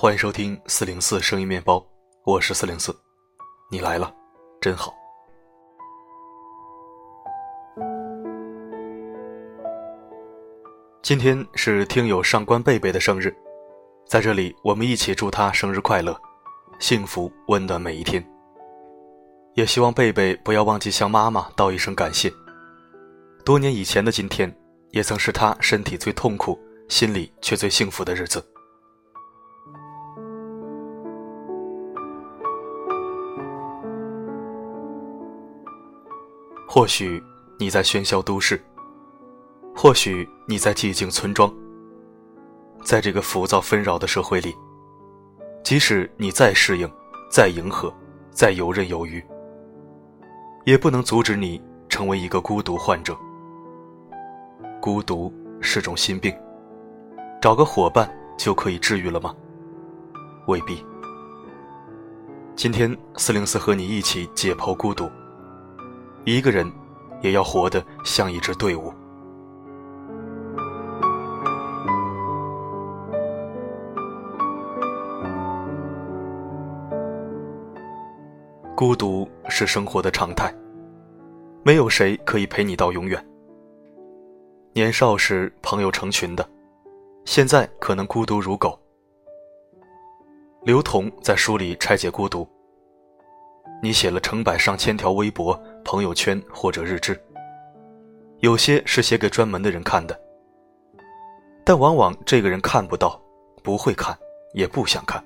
欢迎收听四零四声音面包，我是四零四，你来了，真好。今天是听友上官贝贝的生日，在这里我们一起祝他生日快乐，幸福温暖每一天。也希望贝贝不要忘记向妈妈道一声感谢。多年以前的今天，也曾是他身体最痛苦、心里却最幸福的日子。或许你在喧嚣都市，或许你在寂静村庄。在这个浮躁纷扰的社会里，即使你再适应、再迎合、再游刃有余，也不能阻止你成为一个孤独患者。孤独是种心病，找个伙伴就可以治愈了吗？未必。今天四零四和你一起解剖孤独。一个人，也要活得像一支队伍。孤独是生活的常态，没有谁可以陪你到永远。年少时朋友成群的，现在可能孤独如狗。刘同在书里拆解孤独。你写了成百上千条微博、朋友圈或者日志，有些是写给专门的人看的，但往往这个人看不到，不会看，也不想看。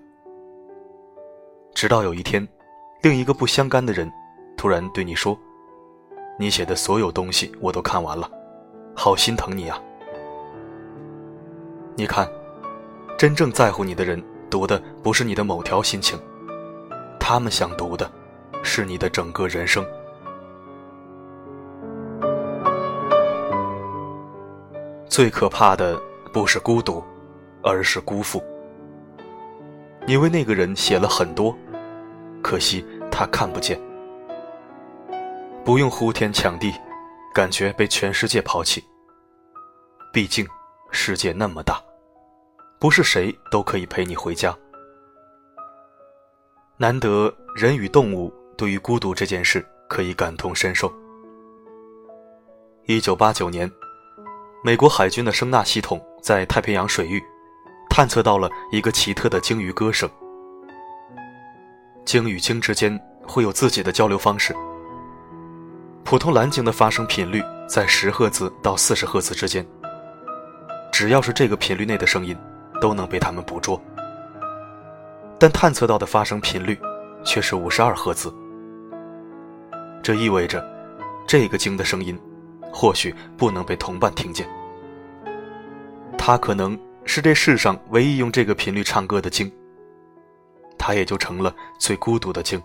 直到有一天，另一个不相干的人突然对你说：“你写的所有东西我都看完了，好心疼你啊！”你看，真正在乎你的人读的不是你的某条心情，他们想读的。是你的整个人生。最可怕的不是孤独，而是辜负。你为那个人写了很多，可惜他看不见。不用呼天抢地，感觉被全世界抛弃。毕竟世界那么大，不是谁都可以陪你回家。难得人与动物。对于孤独这件事，可以感同身受。一九八九年，美国海军的声纳系统在太平洋水域探测到了一个奇特的鲸鱼歌声。鲸与鲸之间会有自己的交流方式。普通蓝鲸的发声频率在十赫兹到四十赫兹之间，只要是这个频率内的声音，都能被它们捕捉。但探测到的发声频率却是五十二赫兹。这意味着，这个鲸的声音，或许不能被同伴听见。他可能是这世上唯一用这个频率唱歌的鲸。他也就成了最孤独的鲸。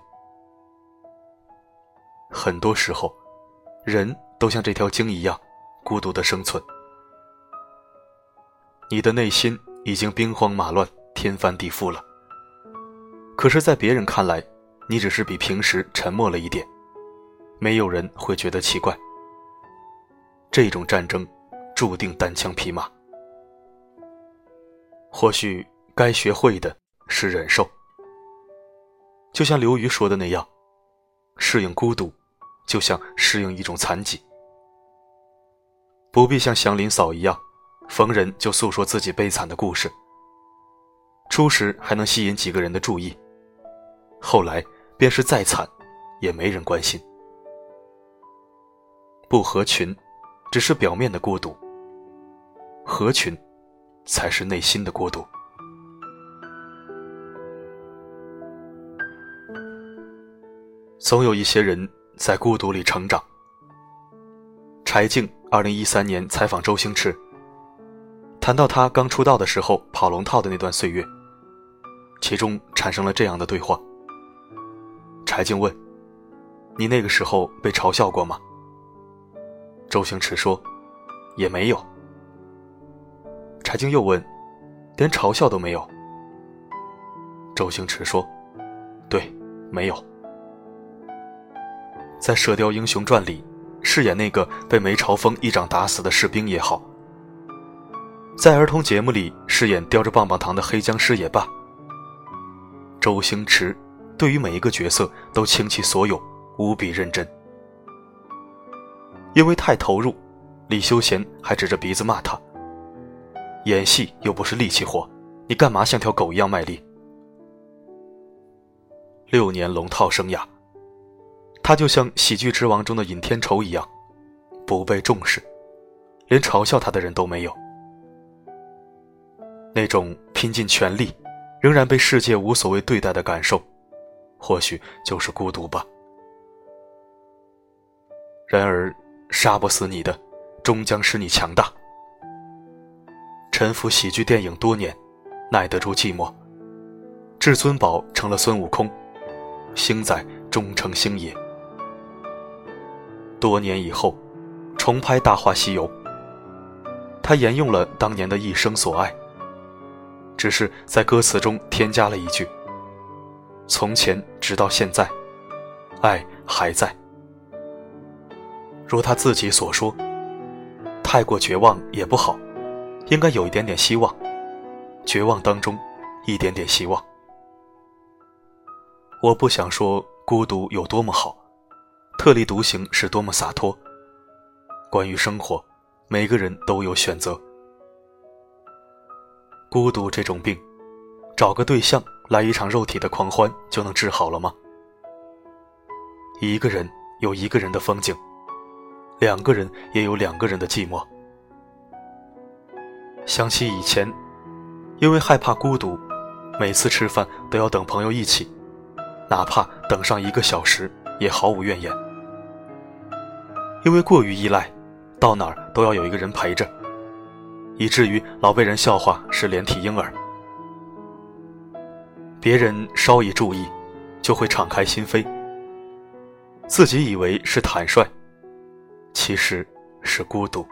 很多时候，人都像这条鲸一样，孤独的生存。你的内心已经兵荒马乱、天翻地覆了。可是，在别人看来，你只是比平时沉默了一点。没有人会觉得奇怪。这种战争注定单枪匹马。或许该学会的是忍受。就像刘瑜说的那样，适应孤独，就像适应一种残疾。不必像祥林嫂一样，逢人就诉说自己悲惨的故事。初时还能吸引几个人的注意，后来便是再惨，也没人关心。不合群，只是表面的孤独；合群，才是内心的孤独。总有一些人在孤独里成长。柴静二零一三年采访周星驰，谈到他刚出道的时候跑龙套的那段岁月，其中产生了这样的对话。柴静问：“你那个时候被嘲笑过吗？”周星驰说：“也没有。”柴静又问：“连嘲笑都没有？”周星驰说：“对，没有。”在《射雕英雄传》里饰演那个被梅超风一掌打死的士兵也好，在儿童节目里饰演叼着棒棒糖的黑僵尸也罢，周星驰对于每一个角色都倾其所有，无比认真。因为太投入，李修贤还指着鼻子骂他：“演戏又不是力气活，你干嘛像条狗一样卖力？”六年龙套生涯，他就像《喜剧之王》中的尹天仇一样，不被重视，连嘲笑他的人都没有。那种拼尽全力，仍然被世界无所谓对待的感受，或许就是孤独吧。然而。杀不死你的，终将使你强大。沉浮喜剧电影多年，耐得住寂寞。至尊宝成了孙悟空，星仔终成星爷。多年以后，重拍《大话西游》，他沿用了当年的一生所爱，只是在歌词中添加了一句：“从前直到现在，爱还在。”如他自己所说，太过绝望也不好，应该有一点点希望，绝望当中，一点点希望。我不想说孤独有多么好，特立独行是多么洒脱。关于生活，每个人都有选择。孤独这种病，找个对象来一场肉体的狂欢就能治好了吗？一个人有一个人的风景。两个人也有两个人的寂寞。想起以前，因为害怕孤独，每次吃饭都要等朋友一起，哪怕等上一个小时也毫无怨言。因为过于依赖，到哪儿都要有一个人陪着，以至于老被人笑话是连体婴儿。别人稍一注意，就会敞开心扉，自己以为是坦率。其实是孤独。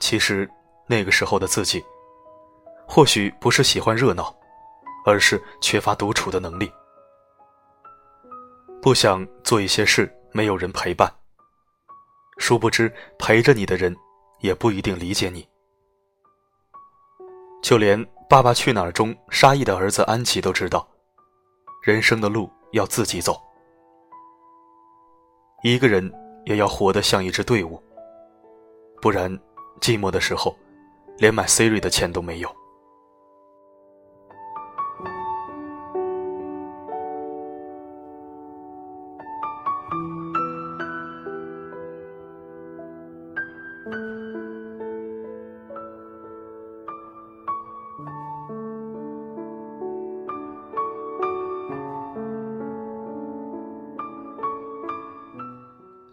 其实那个时候的自己，或许不是喜欢热闹，而是缺乏独处的能力，不想做一些事没有人陪伴。殊不知陪着你的人，也不一定理解你。就连《爸爸去哪儿》中沙溢的儿子安琪都知道，人生的路要自己走，一个人。也要活得像一支队伍，不然寂寞的时候，连买 Siri 的钱都没有。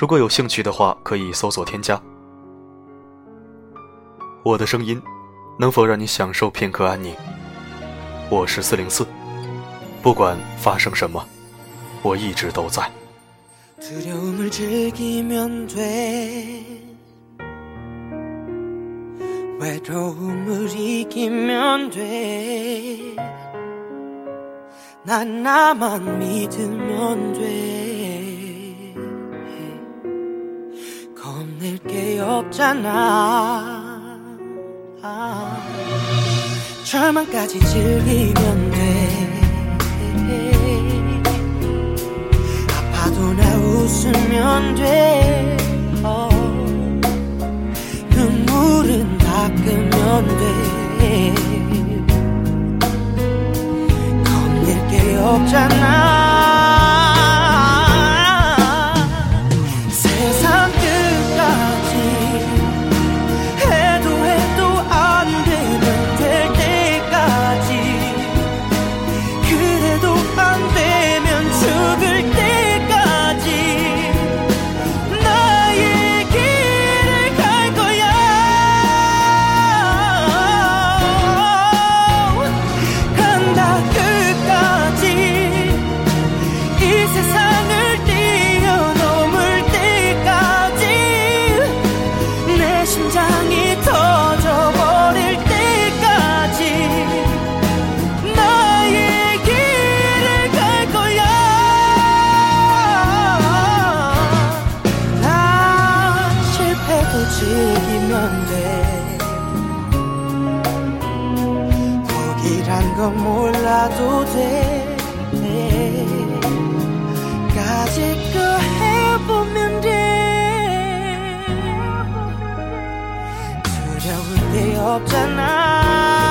如果有兴趣的话，可以搜索添加。我的声音，能否让你享受片刻安宁？我是四零四，不管发生什么，我一直都在。 없잖아. 절망까지 즐기면 돼. 아파도 나 웃으면 돼. 어, 눈물은 닦으면 돼. 겁낼 게 없잖아 포기란 건 몰라도 돼. 가질 거 해보면 돼. 두려울 데 없잖아